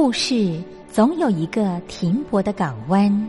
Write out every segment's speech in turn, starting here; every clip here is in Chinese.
故事总有一个停泊的港湾。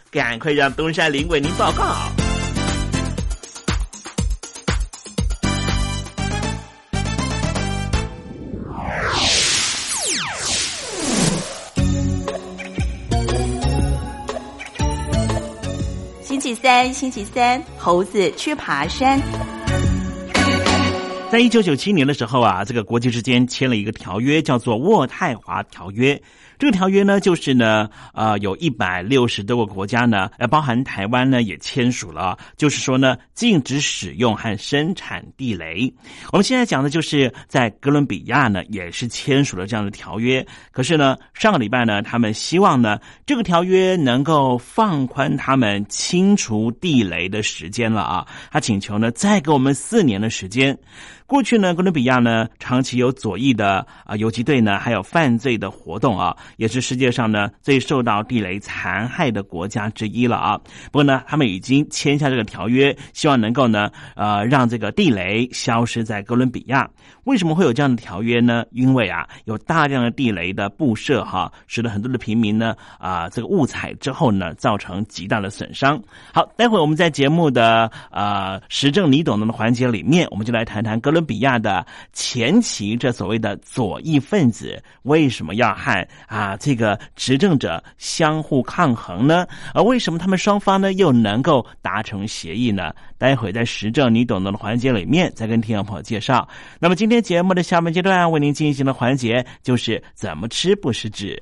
赶快让东山林为您报告。星期三，星期三，猴子去爬山。在一九九七年的时候啊，这个国际之间签了一个条约，叫做《渥太华条约》。这个条约呢，就是呢，呃，有一百六十多个国家呢，呃，包含台湾呢，也签署了。就是说呢，禁止使用和生产地雷。我们现在讲的就是在哥伦比亚呢，也是签署了这样的条约。可是呢，上个礼拜呢，他们希望呢，这个条约能够放宽他们清除地雷的时间了啊。他请求呢，再给我们四年的时间。过去呢，哥伦比亚呢，长期有左翼的啊游击队呢，还有犯罪的活动啊，也是世界上呢最受到地雷残害的国家之一了啊。不过呢，他们已经签下这个条约，希望能够呢，呃，让这个地雷消失在哥伦比亚。为什么会有这样的条约呢？因为啊，有大量的地雷的布设哈，使得很多的平民呢啊，这个误踩之后呢，造成极大的损伤。好，待会我们在节目的呃时政你懂的环节里面，我们就来谈谈哥伦。比亚的前期，这所谓的左翼分子为什么要和啊这个执政者相互抗衡呢？而为什么他们双方呢又能够达成协议呢？待会在实证你懂得的环节里面再跟听众朋友介绍。那么今天节目的下半阶段为您进行的环节就是怎么吃不失智。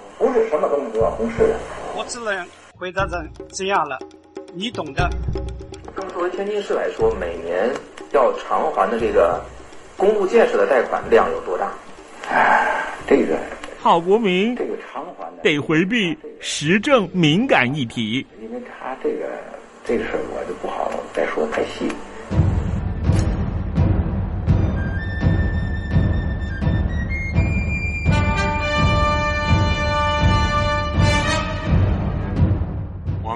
不是什么东西都要公示的。我只能回答成这样了，你懂的。就作为天津市来说，每年要偿还的这个公路建设的贷款量有多大？哎，这个郝国民，这个偿还的得回避时政敏感议题。因为他这个这个事儿，我就不好再说太细。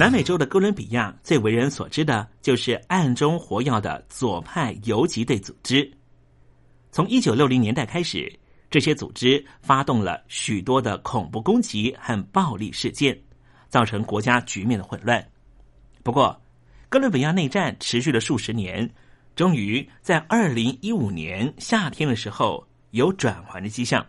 南美洲的哥伦比亚最为人所知的就是暗中活跃的左派游击队组织。从一九六零年代开始，这些组织发动了许多的恐怖攻击和暴力事件，造成国家局面的混乱。不过，哥伦比亚内战持续了数十年，终于在二零一五年夏天的时候有转圜的迹象。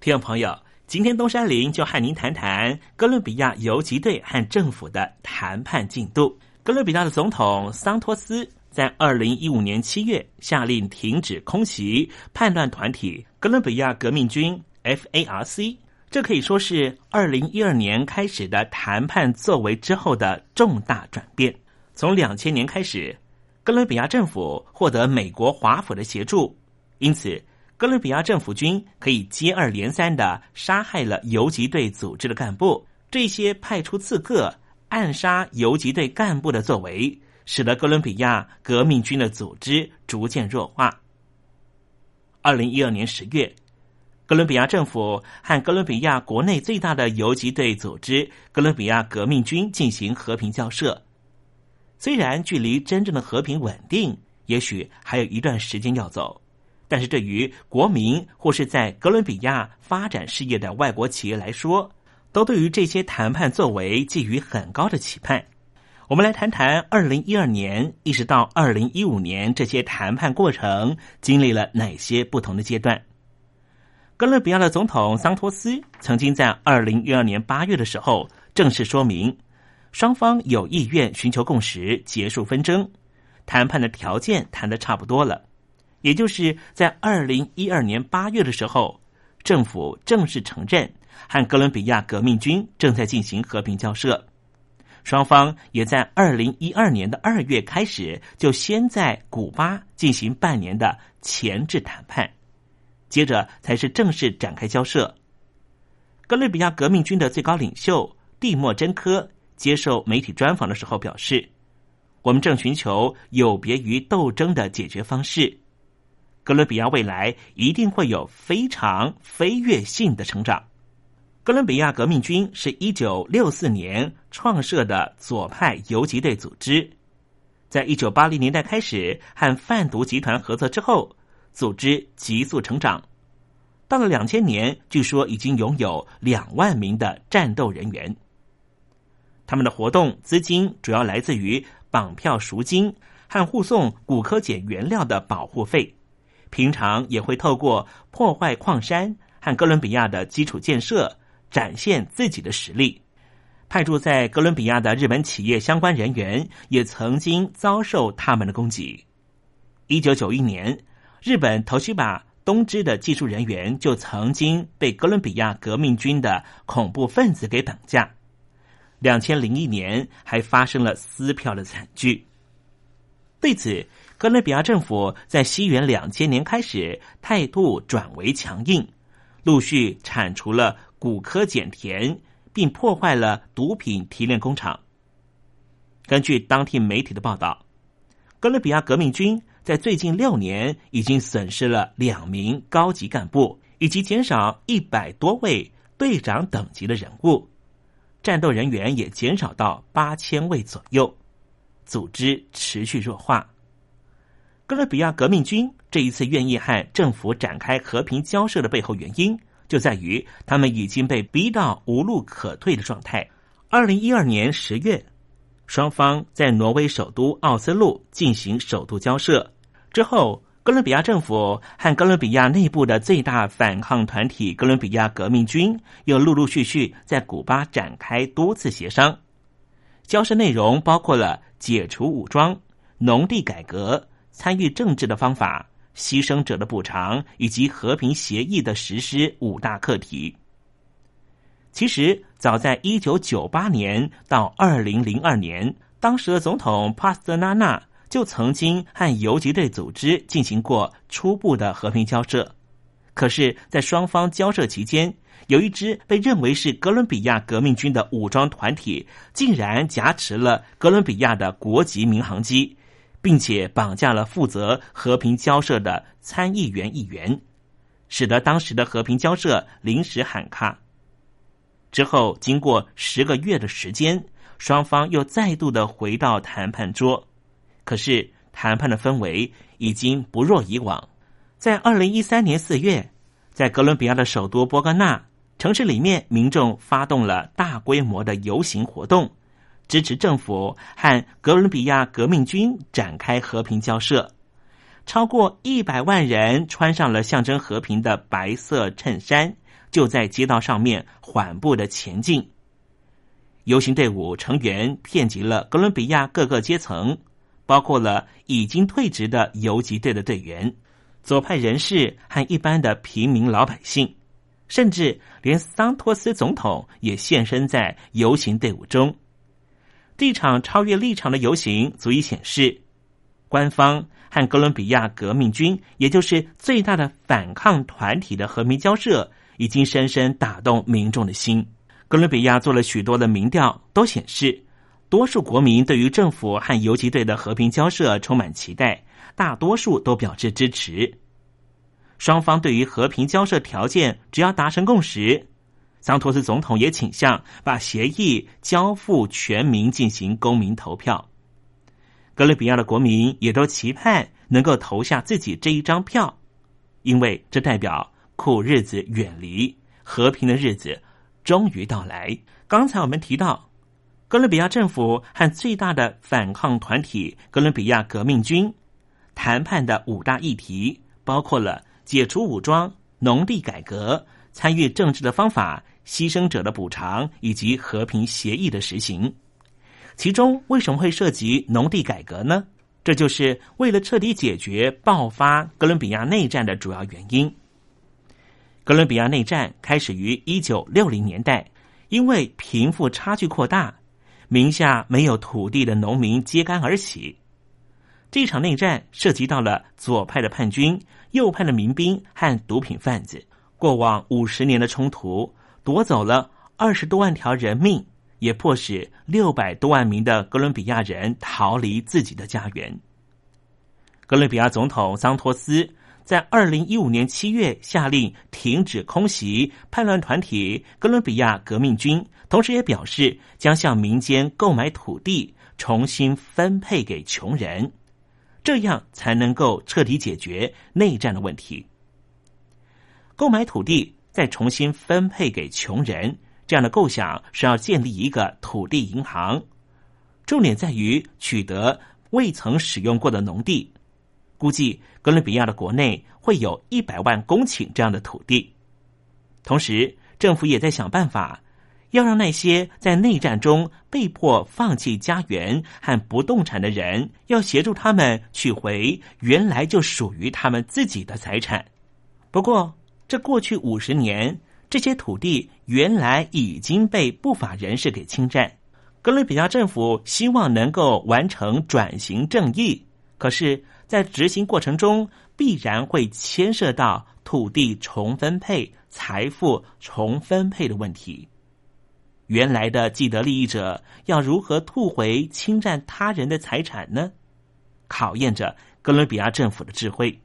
听众朋友。今天东山林就和您谈谈哥伦比亚游击队和政府的谈判进度。哥伦比亚的总统桑托斯在二零一五年七月下令停止空袭叛乱团体哥伦比亚革命军 （FARC），这可以说是二零一二年开始的谈判作为之后的重大转变。从两千年开始，哥伦比亚政府获得美国华府的协助，因此。哥伦比亚政府军可以接二连三的杀害了游击队组织的干部，这些派出刺客暗杀游击队干部的作为，使得哥伦比亚革命军的组织逐渐弱化。二零一二年十月，哥伦比亚政府和哥伦比亚国内最大的游击队组织哥伦比亚革命军进行和平交涉，虽然距离真正的和平稳定，也许还有一段时间要走。但是对于国民或是在哥伦比亚发展事业的外国企业来说，都对于这些谈判作为寄予很高的期盼。我们来谈谈二零一二年一直到二零一五年这些谈判过程经历了哪些不同的阶段。哥伦比亚的总统桑托斯曾经在二零一二年八月的时候正式说明，双方有意愿寻求共识，结束纷争，谈判的条件谈得差不多了。也就是在二零一二年八月的时候，政府正式承认和哥伦比亚革命军正在进行和平交涉。双方也在二零一二年的二月开始，就先在古巴进行半年的前置谈判，接着才是正式展开交涉。哥伦比亚革命军的最高领袖蒂莫真科接受媒体专访的时候表示：“我们正寻求有别于斗争的解决方式。”哥伦比亚未来一定会有非常飞跃性的成长。哥伦比亚革命军是一九六四年创设的左派游击队组织，在一九八零年代开始和贩毒集团合作之后，组织急速成长。到了两千年，据说已经拥有两万名的战斗人员。他们的活动资金主要来自于绑票赎金和护送骨科碱原料的保护费。平常也会透过破坏矿山和哥伦比亚的基础建设展现自己的实力。派驻在哥伦比亚的日本企业相关人员也曾经遭受他们的攻击。一九九一年，日本头须把东芝的技术人员就曾经被哥伦比亚革命军的恐怖分子给绑架。两千零一年还发生了撕票的惨剧。对此。哥伦比亚政府在西元两千年开始态度转为强硬，陆续铲除了古柯碱田，并破坏了毒品提炼工厂。根据当地媒体的报道，哥伦比亚革命军在最近六年已经损失了两名高级干部，以及减少一百多位队长等级的人物，战斗人员也减少到八千位左右，组织持续弱化。哥伦比亚革命军这一次愿意和政府展开和平交涉的背后原因，就在于他们已经被逼到无路可退的状态。二零一二年十月，双方在挪威首都奥斯陆进行首都交涉之后，哥伦比亚政府和哥伦比亚内部的最大反抗团体哥伦比亚革命军又陆陆续续在古巴展开多次协商。交涉内容包括了解除武装、农地改革。参与政治的方法、牺牲者的补偿以及和平协议的实施五大课题。其实，早在一九九八年到二零零二年，当时的总统帕斯特纳纳就曾经和游击队组织进行过初步的和平交涉。可是，在双方交涉期间，有一支被认为是哥伦比亚革命军的武装团体，竟然挟持了哥伦比亚的国籍民航机，并且绑架了负责和平交涉的参议员议员，使得当时的和平交涉临时喊卡。之后，经过十个月的时间，双方又再度的回到谈判桌，可是谈判的氛围已经不若以往。在二零一三年四月，在哥伦比亚的首都波哥纳城市里面，民众发动了大规模的游行活动，支持政府和哥伦比亚革命军展开和平交涉。超过一百万人穿上了象征和平的白色衬衫，就在街道上面缓步的前进。游行队伍成员遍及了哥伦比亚各个阶层，包括了已经退职的游击队的队员。左派人士和一般的平民老百姓，甚至连桑托斯总统也现身在游行队伍中。这场超越立场的游行，足以显示，官方和哥伦比亚革命军，也就是最大的反抗团体的和平交涉，已经深深打动民众的心。哥伦比亚做了许多的民调，都显示，多数国民对于政府和游击队的和平交涉充满期待。大多数都表示支持。双方对于和平交涉条件只要达成共识，桑托斯总统也倾向把协议交付全民进行公民投票。哥伦比亚的国民也都期盼能够投下自己这一张票，因为这代表苦日子远离，和平的日子终于到来。刚才我们提到。哥伦比亚政府和最大的反抗团体哥伦比亚革命军谈判的五大议题，包括了解除武装、农地改革、参与政治的方法、牺牲者的补偿以及和平协议的实行。其中为什么会涉及农地改革呢？这就是为了彻底解决爆发哥伦比亚内战的主要原因。哥伦比亚内战开始于一九六零年代，因为贫富差距扩大。名下没有土地的农民揭竿而起，这场内战涉及到了左派的叛军、右派的民兵和毒品贩子。过往五十年的冲突夺走了二十多万条人命，也迫使六百多万名的哥伦比亚人逃离自己的家园。哥伦比亚总统桑托斯。在二零一五年七月下令停止空袭叛乱团体哥伦比亚革命军，同时也表示将向民间购买土地，重新分配给穷人，这样才能够彻底解决内战的问题。购买土地再重新分配给穷人，这样的构想是要建立一个土地银行，重点在于取得未曾使用过的农地。估计哥伦比亚的国内会有一百万公顷这样的土地，同时政府也在想办法，要让那些在内战中被迫放弃家园和不动产的人，要协助他们取回原来就属于他们自己的财产。不过，这过去五十年，这些土地原来已经被不法人士给侵占。哥伦比亚政府希望能够完成转型正义，可是。在执行过程中，必然会牵涉到土地重分配、财富重分配的问题。原来的既得利益者要如何吐回侵占他人的财产呢？考验着哥伦比亚政府的智慧。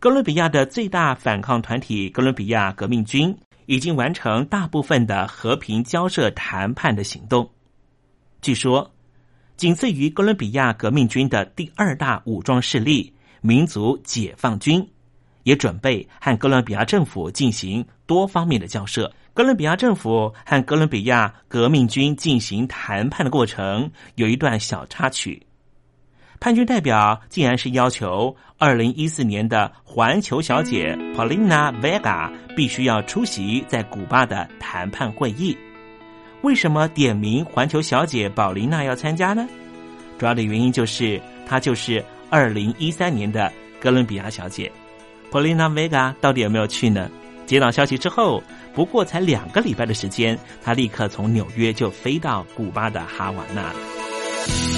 哥伦比亚的最大反抗团体哥伦比亚革命军已经完成大部分的和平交涉谈判的行动。据说。仅次于哥伦比亚革命军的第二大武装势力——民族解放军，也准备和哥伦比亚政府进行多方面的交涉。哥伦比亚政府和哥伦比亚革命军进行谈判的过程有一段小插曲。叛军代表竟然是要求二零一四年的环球小姐 Paulina Vega 必须要出席在古巴的谈判会议。为什么点名环球小姐宝琳娜要参加呢？主要的原因就是她就是二零一三年的哥伦比亚小姐。Paulina Vega 到底有没有去呢？接到消息之后，不过才两个礼拜的时间，她立刻从纽约就飞到古巴的哈瓦那。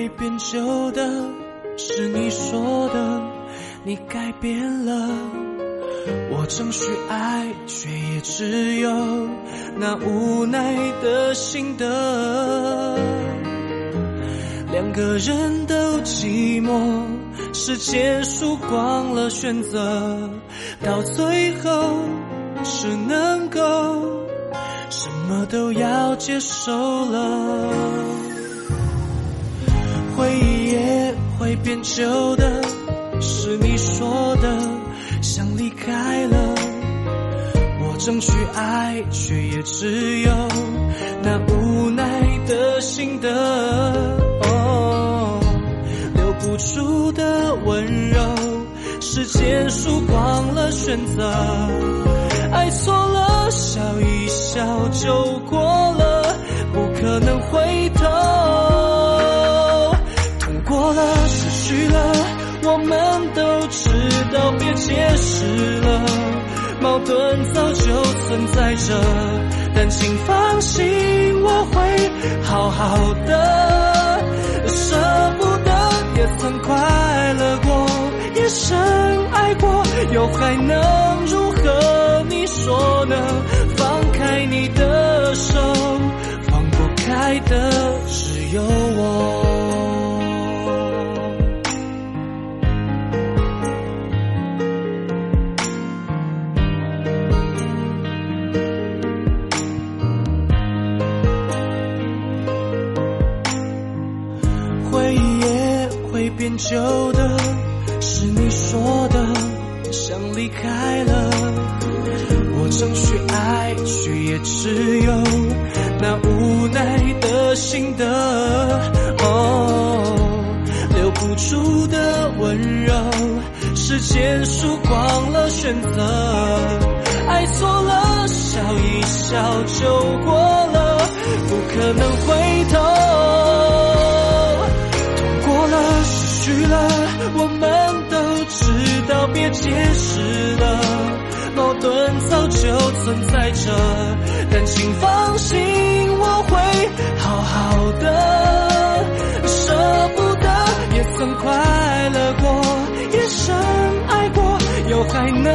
会变旧的，是你说的，你改变了。我争取爱，却也只有那无奈的心得。两个人都寂寞，时间输光了选择，到最后只能够什么都要接受了。回忆也会变旧的，是你说的，想离开了。我争取爱，却也只有那无奈的心得。哦，留不住的温柔，时间输光了选择。爱错了，笑一笑就过了，不可能回头。了，我们都知道别解释了，矛盾早就存在着，但请放心，我会好好的，舍不得也曾快乐过，也深爱过，又还能如何？你说呢？放开你的手，放不开的只有我。存在着，但请放心，我会好好的，舍不得也曾快乐过，也深爱过，又还能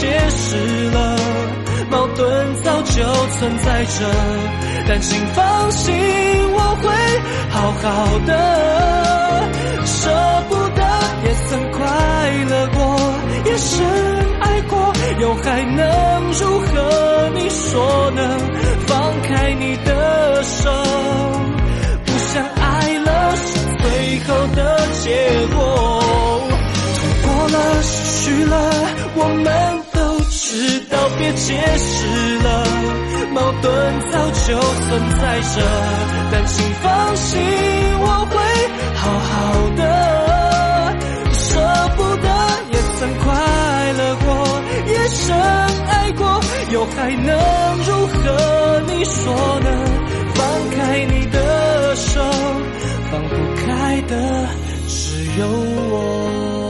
解释了，矛盾早就存在着，但请放心，我会好好的，舍不得也曾快乐过，也深爱过，又还能如何？你说呢？放开你的手，不想爱了是最后的结果。痛过了，失去了，我们道别解释了，矛盾早就存在着，但请放心，我会好好的，舍不得也曾快乐过，也深爱过，又还能如何？你说呢？放开你的手，放不开的只有我。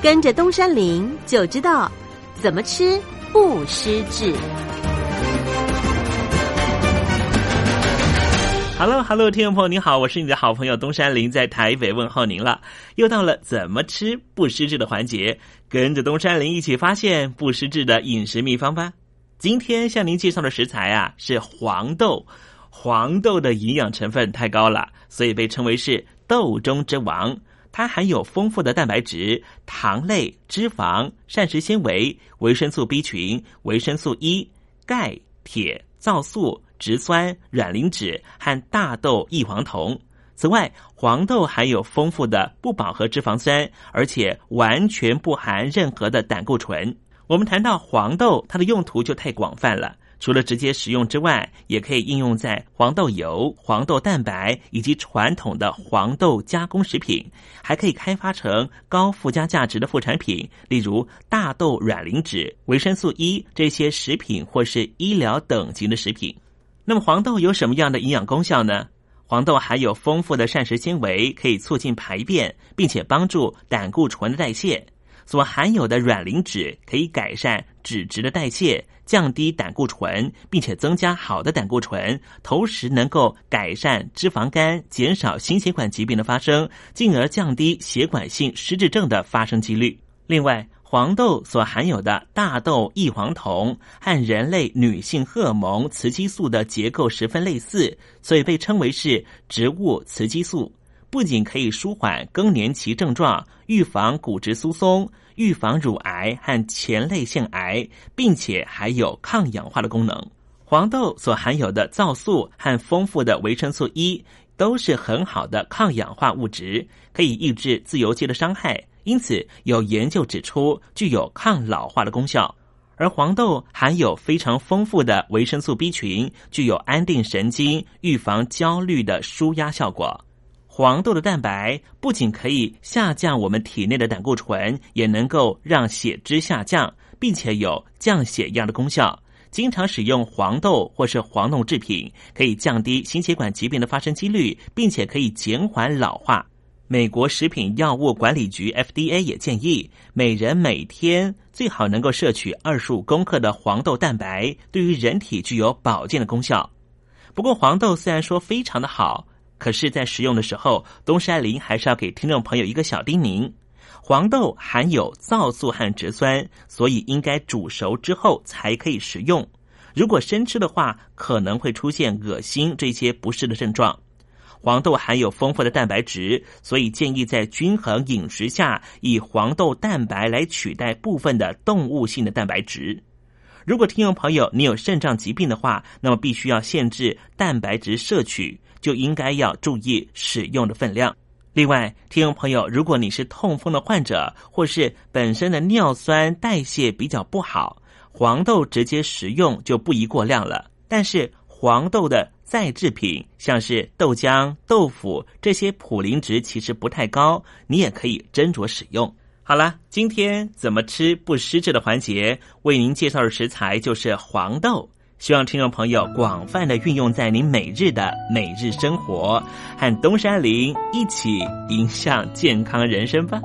跟着东山林就知道怎么吃不失智。Hello，Hello，听众朋友，你好，我是你的好朋友东山林，在台北问候您了。又到了怎么吃不失智的环节，跟着东山林一起发现不失智的饮食秘方吧。今天向您介绍的食材啊是黄豆，黄豆的营养成分太高了，所以被称为是豆中之王。它含有丰富的蛋白质、糖类、脂肪、膳食纤维、维生素 B 群、维生素 E、钙、铁、皂素。植酸、卵磷脂和大豆异黄酮。此外，黄豆含有丰富的不饱和脂肪酸，而且完全不含任何的胆固醇。我们谈到黄豆，它的用途就太广泛了。除了直接食用之外，也可以应用在黄豆油、黄豆蛋白以及传统的黄豆加工食品，还可以开发成高附加价值的副产品，例如大豆卵磷脂、维生素 E 这些食品或是医疗等级的食品。那么黄豆有什么样的营养功效呢？黄豆含有丰富的膳食纤维，可以促进排便，并且帮助胆固醇的代谢。所含有的卵磷脂可以改善脂质的代谢，降低胆固醇，并且增加好的胆固醇，同时能够改善脂肪肝，减少心血管疾病的发生，进而降低血管性失智症的发生几率。另外，黄豆所含有的大豆异黄酮和人类女性荷尔蒙雌激素的结构十分类似，所以被称为是植物雌激素。不仅可以舒缓更年期症状，预防骨质疏松，预防乳癌和前列腺癌，并且还有抗氧化的功能。黄豆所含有的皂素和丰富的维生素 E 都是很好的抗氧化物质，可以抑制自由基的伤害。因此，有研究指出具有抗老化的功效，而黄豆含有非常丰富的维生素 B 群，具有安定神经、预防焦虑的舒压效果。黄豆的蛋白不仅可以下降我们体内的胆固醇，也能够让血脂下降，并且有降血压的功效。经常使用黄豆或是黄豆制品，可以降低心血管疾病的发生几率，并且可以减缓老化。美国食品药物管理局 FDA 也建议，每人每天最好能够摄取二十五公克的黄豆蛋白，对于人体具有保健的功效。不过，黄豆虽然说非常的好，可是，在食用的时候，东山林还是要给听众朋友一个小叮咛：黄豆含有皂素和植酸，所以应该煮熟之后才可以食用。如果生吃的话，可能会出现恶心这些不适的症状。黄豆含有丰富的蛋白质，所以建议在均衡饮食下，以黄豆蛋白来取代部分的动物性的蛋白质。如果听众朋友你有肾脏疾病的话，那么必须要限制蛋白质摄取，就应该要注意使用的分量。另外，听众朋友，如果你是痛风的患者，或是本身的尿酸代谢比较不好，黄豆直接食用就不宜过量了。但是黄豆的再制品，像是豆浆、豆腐这些普林值其实不太高，你也可以斟酌使用。好了，今天怎么吃不失智的环节，为您介绍的食材就是黄豆，希望听众朋友广泛的运用在您每日的每日生活，和东山林一起迎向健康人生吧。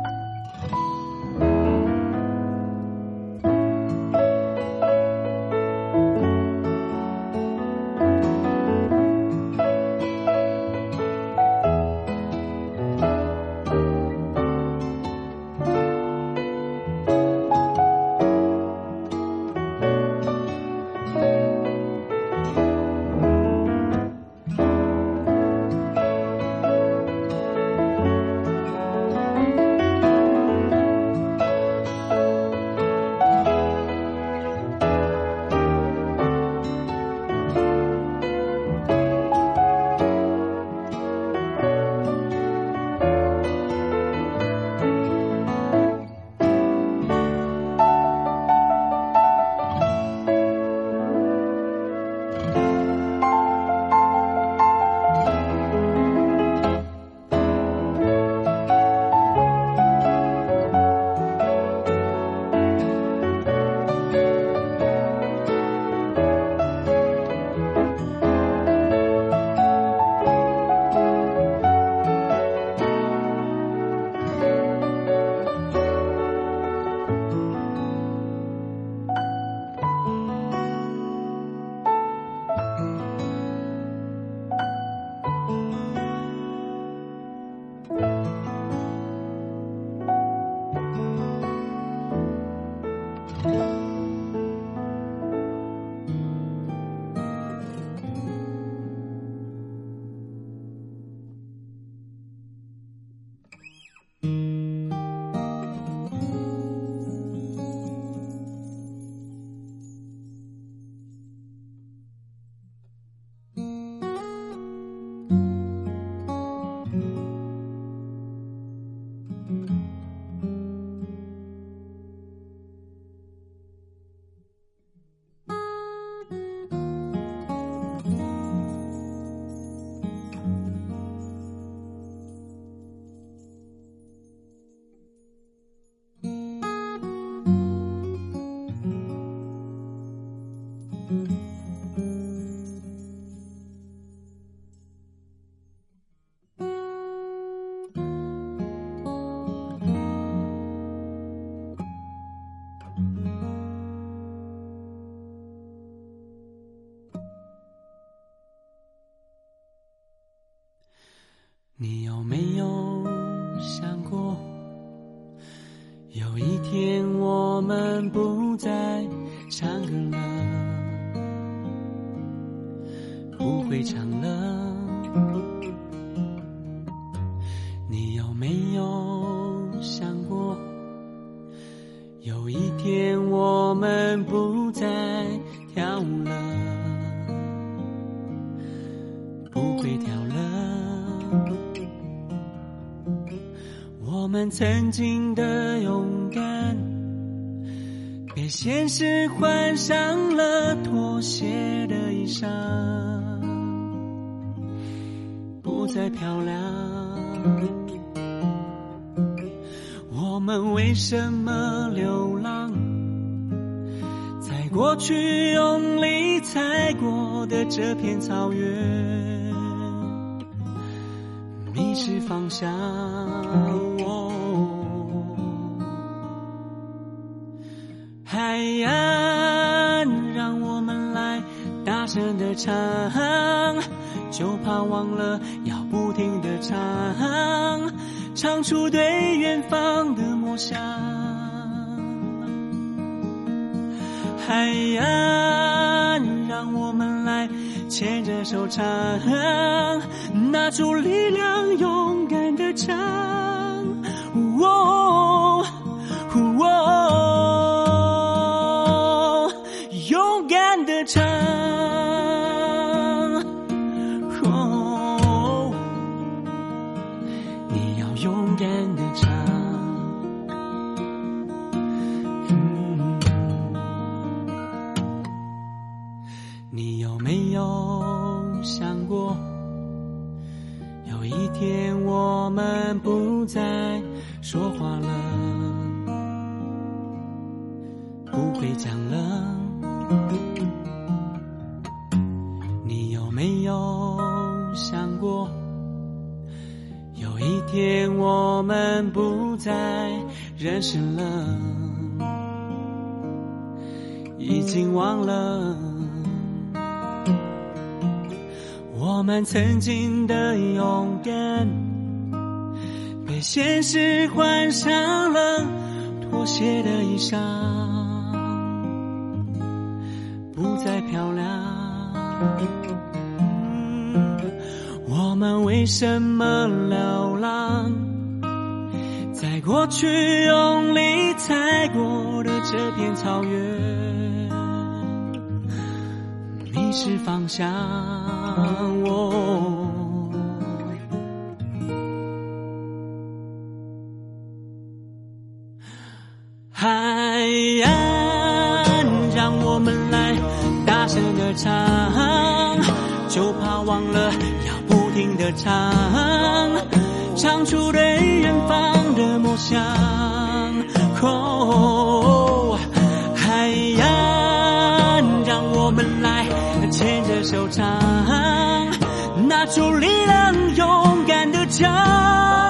太漂亮。我们为什么流浪？在过去用力踩过的这片草原，迷失方向。海岸，让我们来大声的唱，就怕忘了要唱，唱出对远方的梦想。海岸，让我们来牵着手唱，拿出力量，勇敢的唱。我们不再认识了，已经忘了？我们曾经的勇敢，被现实换上了妥协的衣裳，不再漂亮。我们为什么流浪？过去用力踩过的这片草原。迷失方向。哦海岸，让我们来大声的唱，就怕忘了要不停的唱，唱出对向。海洋，让我们来牵着手掌，拿出力量，勇敢的唱。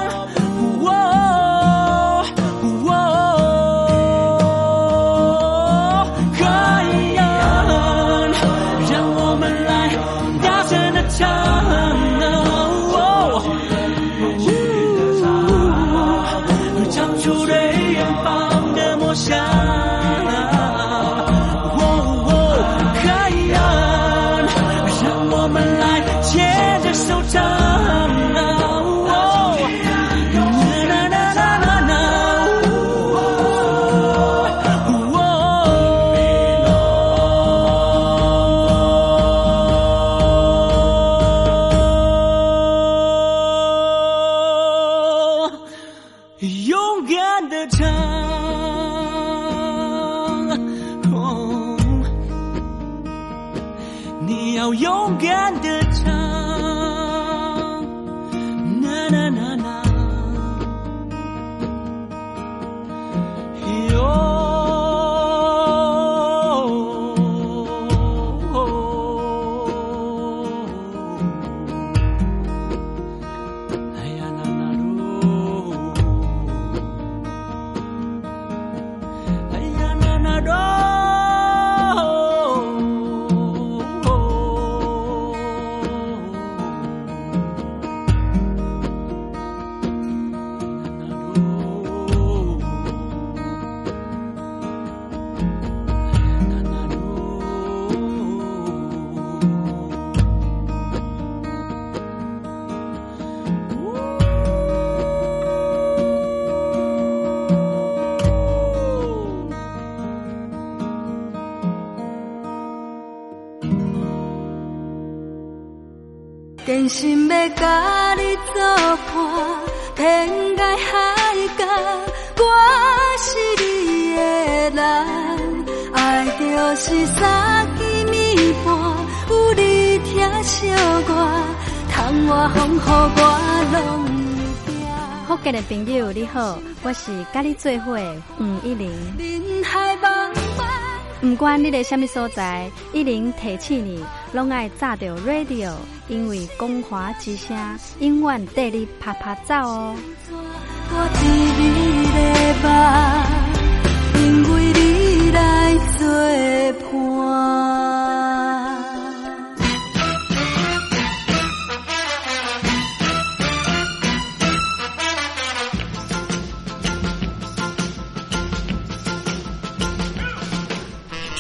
福建的朋友你好，我是甲你做伙的黄一玲。人海茫茫。不管你在什么所在，一零提起你，拢爱炸着 radio，因为光华之声永远带你啪啪走哦。我伫你的梦，因为你来作伴。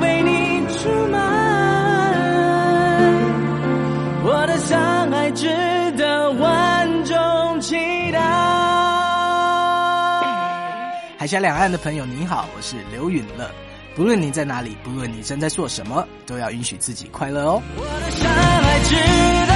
被你出卖，我的伤害值得万众期待。海峡两岸的朋友，你好，我是刘允乐。不论你在哪里，不论你正在做什么，都要允许自己快乐哦。我的伤害值得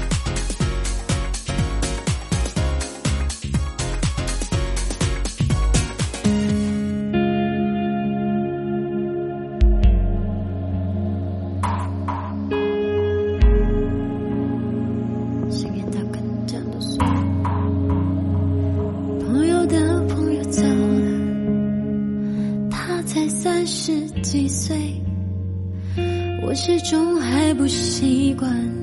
我始终还不习惯。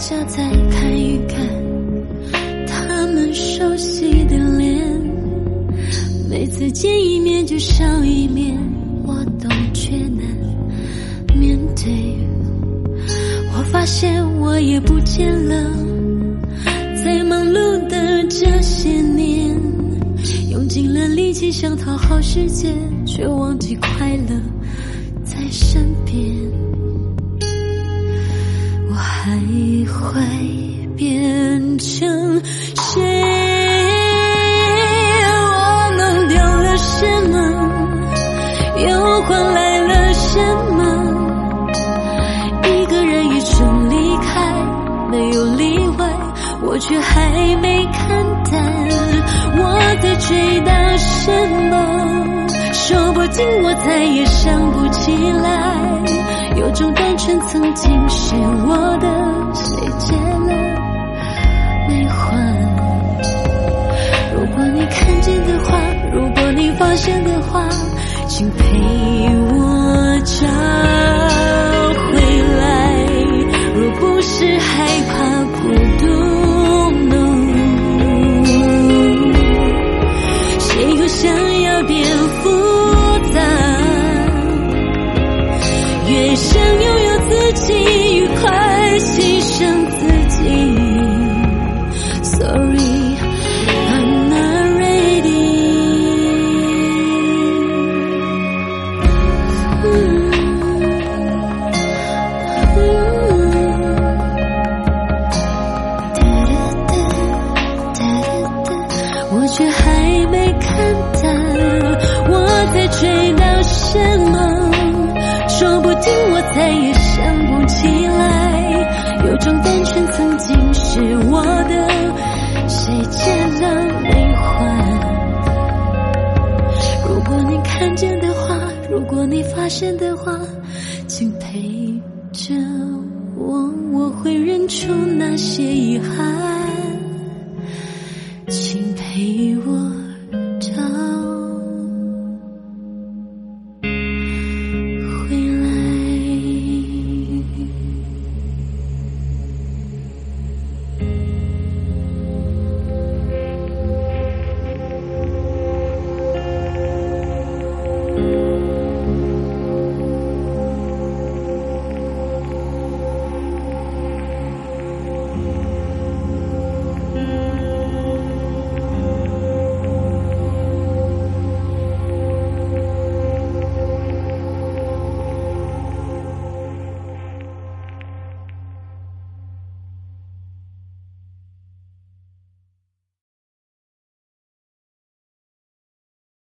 家再看一看，他们熟悉的脸，每次见一面就少一面，我都觉难面对。我发现我也不见了，在忙碌的这些年，用尽了力气想讨好世界，却忘记快乐在身边。会变成谁？我弄丢了什么？又换来了什么？一个人一生离开，没有例外，我却还没看淡。我在追到什么？说不定我再也想不起来。有种单纯曾经是我的，谁借了没还？如果你看见的话，如果你发现的话，请陪我找回来。若不是害怕